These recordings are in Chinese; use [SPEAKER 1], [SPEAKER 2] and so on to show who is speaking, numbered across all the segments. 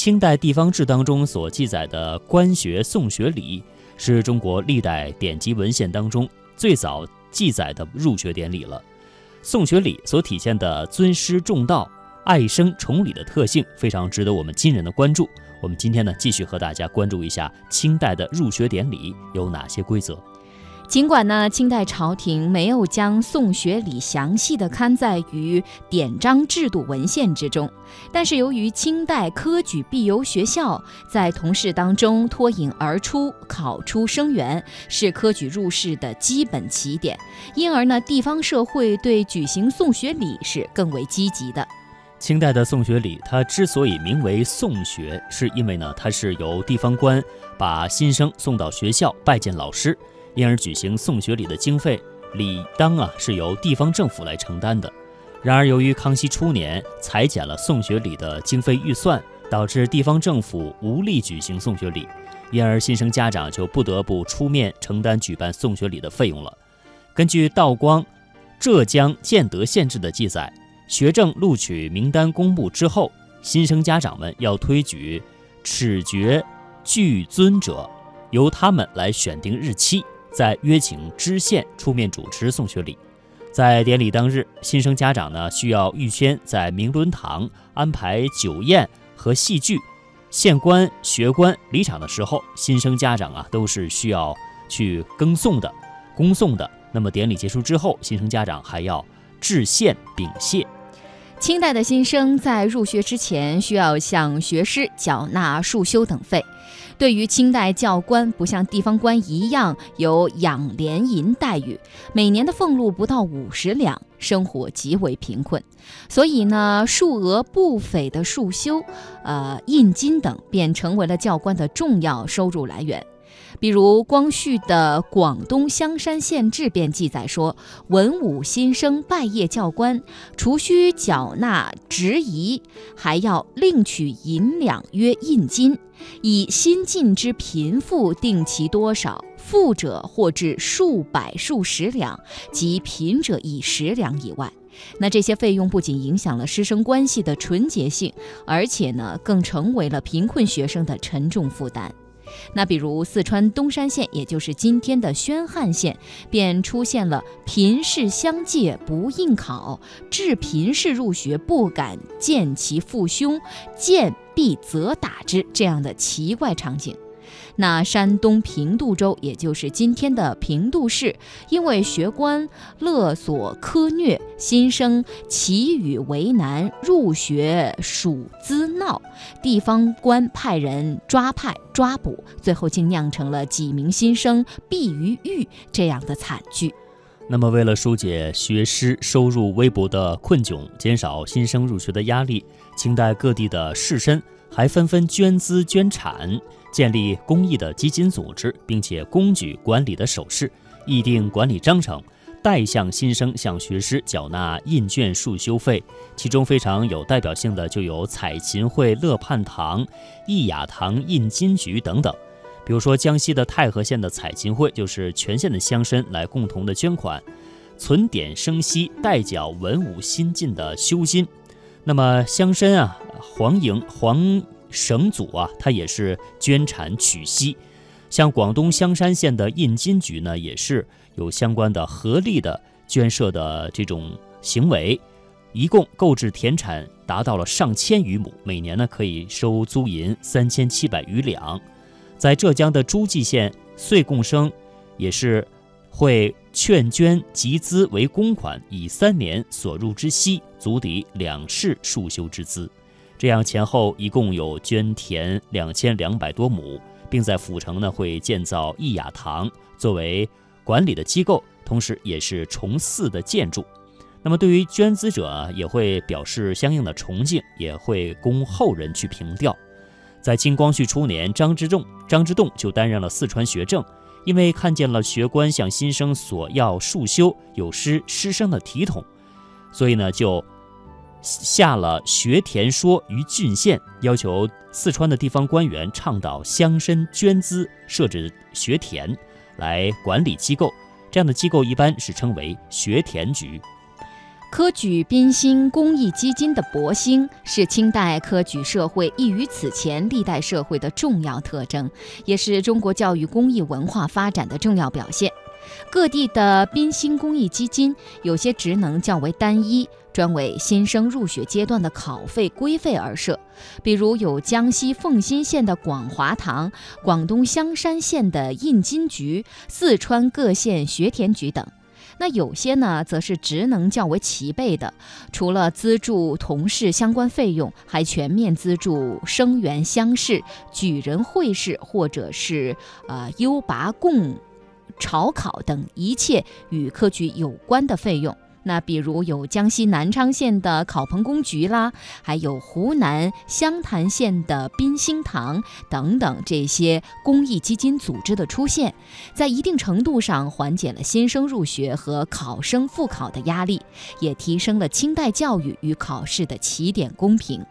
[SPEAKER 1] 清代地方志当中所记载的官学送学礼，是中国历代典籍文献当中最早记载的入学典礼了。送学礼所体现的尊师重道、爱生崇礼的特性，非常值得我们今人的关注。我们今天呢，继续和大家关注一下清代的入学典礼有哪些规则。
[SPEAKER 2] 尽管呢，清代朝廷没有将送学礼详细的刊载于典章制度文献之中，但是由于清代科举必由学校在同事当中脱颖而出，考出生源，是科举入仕的基本起点，因而呢，地方社会对举行送学礼是更为积极的。
[SPEAKER 1] 清代的送学礼，它之所以名为送学，是因为呢，它是由地方官把新生送到学校拜见老师。因而举行送学礼的经费理当啊是由地方政府来承担的。然而由于康熙初年裁减了送学礼的经费预算，导致地方政府无力举行送学礼，因而新生家长就不得不出面承担举办送学礼的费用了。根据道光浙江建德县志的记载，学政录取名单公布之后，新生家长们要推举耻爵具尊者，由他们来选定日期。再约请知县出面主持送学礼，在典礼当日，新生家长呢需要预先在明伦堂安排酒宴和戏剧，县官、学官离场的时候，新生家长啊都是需要去更送的、恭送的。那么典礼结束之后，新生家长还要致县禀谢。
[SPEAKER 2] 清代的新生在入学之前需要向学师缴纳束修等费。对于清代教官，不像地方官一样有养廉银待遇，每年的俸禄不到五十两，生活极为贫困，所以呢，数额不菲的束修、呃印金等便成为了教官的重要收入来源。比如光绪的《广东香山县志》便记载说，文武新生拜谒教官，除需缴纳职仪，还要另取银两约印金，以新进之贫富定其多少，富者或至数百数十两，及贫者以十两以外。那这些费用不仅影响了师生关系的纯洁性，而且呢，更成为了贫困学生的沉重负担。那比如四川东山县，也就是今天的宣汉县，便出现了贫士相借不应考，致贫士入学不敢见其父兄，见必责打之这样的奇怪场景。那山东平度州，也就是今天的平度市，因为学官勒索苛虐，新生其语为难，入学属滋闹，地方官派人抓派抓捕，最后竟酿成了几名新生毙于狱这样的惨剧。
[SPEAKER 1] 那么，为了疏解学师收入微薄的困窘，减少新生入学的压力，清代各地的士绅还纷纷捐资捐产。建立公益的基金组织，并且公举管理的手势，议定管理章程，代向新生向学师缴纳印卷束修费。其中非常有代表性的就有彩琴会、乐盼堂、益雅堂印金局等等。比如说江西的泰和县的彩琴会，就是全县的乡绅来共同的捐款，存点生息，代缴文武新进的修金。那么乡绅啊，黄营黄。省组啊，他也是捐产取息，像广东香山县的印金局呢，也是有相关的合力的捐设的这种行为，一共购置田产达到了上千余亩，每年呢可以收租银三千七百余两。在浙江的诸暨县岁贡生，也是会劝捐集资为公款，以三年所入之息足抵两世束修之资。这样前后一共有捐田两千两百多亩，并在府城呢会建造义雅堂作为管理的机构，同时也是崇祀的建筑。那么对于捐资者也会表示相应的崇敬，也会供后人去凭吊。在清光绪初年，张之洞张之洞就担任了四川学政，因为看见了学官向新生索要束修，有失师生的体统，所以呢就。下了学田说于郡县，要求四川的地方官员倡导乡绅捐资设置学田来管理机构，这样的机构一般是称为学田局。
[SPEAKER 2] 科举宾兴公益基金的博兴是清代科举社会异于此前历代社会的重要特征，也是中国教育公益文化发展的重要表现。各地的宾星公益基金有些职能较为单一，专为新生入学阶段的考费规费而设，比如有江西奉新县的广华堂、广东香山县的印金局、四川各县学田局等。那有些呢，则是职能较为齐备的，除了资助同事相关费用，还全面资助生源乡试、举人会试，或者是呃优拔贡、朝考等一切与科举有关的费用。那比如有江西南昌县的考棚工局啦，还有湖南湘潭县的宾星堂等等这些公益基金组织的出现，在一定程度上缓解了新生入学和考生复考的压力，也提升了清代教育与考试的起点公平。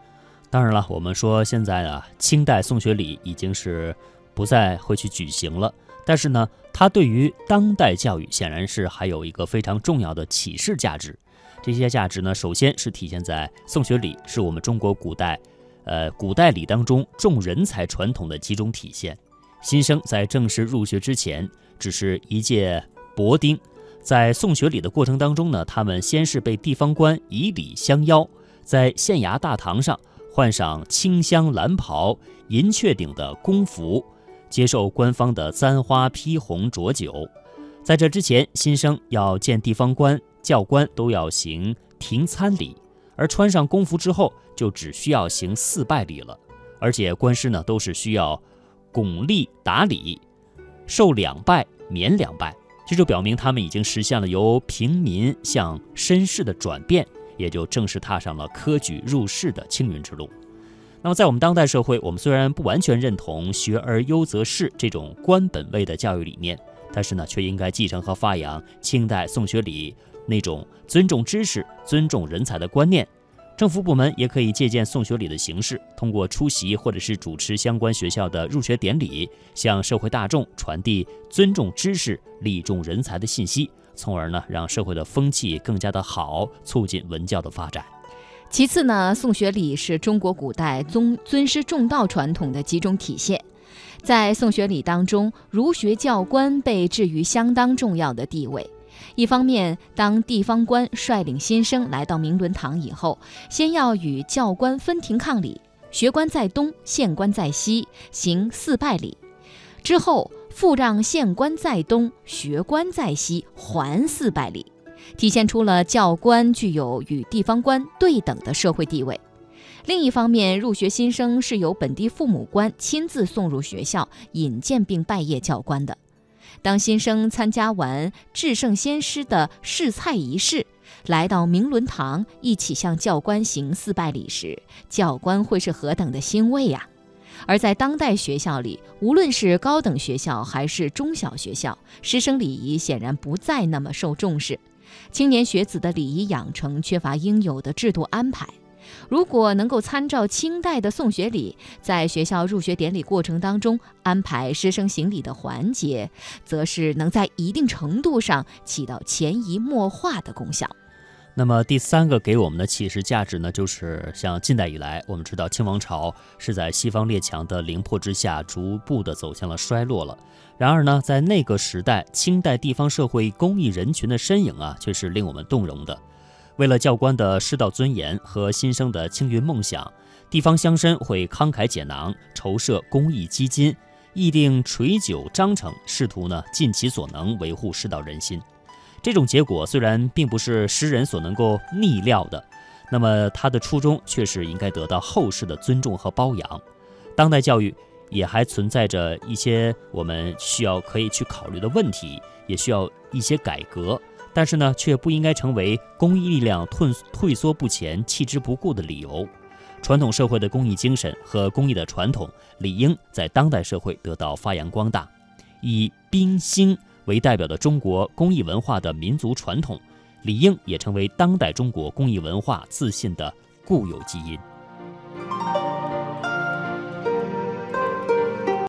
[SPEAKER 1] 当然了，我们说现在啊，清代送学礼已经是不再会去举行了。但是呢，它对于当代教育显然是还有一个非常重要的启示价值。这些价值呢，首先是体现在送学礼是我们中国古代，呃，古代礼当中重人才传统的集中体现。新生在正式入学之前，只是一介薄丁，在送学礼的过程当中呢，他们先是被地方官以礼相邀，在县衙大堂上换上清香蓝袍、银雀顶的公服。接受官方的簪花披红浊酒，在这之前，新生要见地方官、教官都要行停参礼，而穿上公服之后，就只需要行四拜礼了。而且官师呢，都是需要拱立打礼，受两拜免两拜，这就表明他们已经实现了由平民向绅士的转变，也就正式踏上了科举入仕的青云之路。那么，在我们当代社会，我们虽然不完全认同“学而优则仕”这种官本位的教育理念，但是呢，却应该继承和发扬清代宋学礼那种尊重知识、尊重人才的观念。政府部门也可以借鉴宋学礼的形式，通过出席或者是主持相关学校的入学典礼，向社会大众传递尊重知识、利重人才的信息，从而呢，让社会的风气更加的好，促进文教的发展。
[SPEAKER 2] 其次呢，宋学礼是中国古代尊尊师重道传统的集中体现。在宋学礼当中，儒学教官被置于相当重要的地位。一方面，当地方官率领新生来到明伦堂以后，先要与教官分庭抗礼，学官在东，县官在西，行四拜礼；之后复让县官在东，学官在西，还四拜礼。体现出了教官具有与地方官对等的社会地位。另一方面，入学新生是由本地父母官亲自送入学校，引荐并拜谒教官的。当新生参加完至圣先师的试菜仪式，来到明伦堂一起向教官行四拜礼时，教官会是何等的欣慰呀！而在当代学校里，无论是高等学校还是中小学校，师生礼仪显然不再那么受重视。青年学子的礼仪养成缺乏应有的制度安排。如果能够参照清代的送学礼，在学校入学典礼过程当中安排师生行礼的环节，则是能在一定程度上起到潜移默化的功效。
[SPEAKER 1] 那么第三个给我们的启示价值呢，就是像近代以来，我们知道清王朝是在西方列强的凌迫之下，逐步的走向了衰落了。然而呢，在那个时代，清代地方社会公益人群的身影啊，却是令我们动容的。为了教官的师道尊严和新生的青云梦想，地方乡绅会慷慨解囊，筹设公益基金，议定垂酒章程，试图呢尽其所能维护世道人心。这种结果虽然并不是诗人所能够逆料的，那么他的初衷却是应该得到后世的尊重和褒扬。当代教育也还存在着一些我们需要可以去考虑的问题，也需要一些改革，但是呢，却不应该成为公益力量退退缩不前、弃之不顾的理由。传统社会的公益精神和公益的传统，理应在当代社会得到发扬光大，以冰心。为代表的中国工艺文化的民族传统，理应也成为当代中国工艺文化自信的固有基因。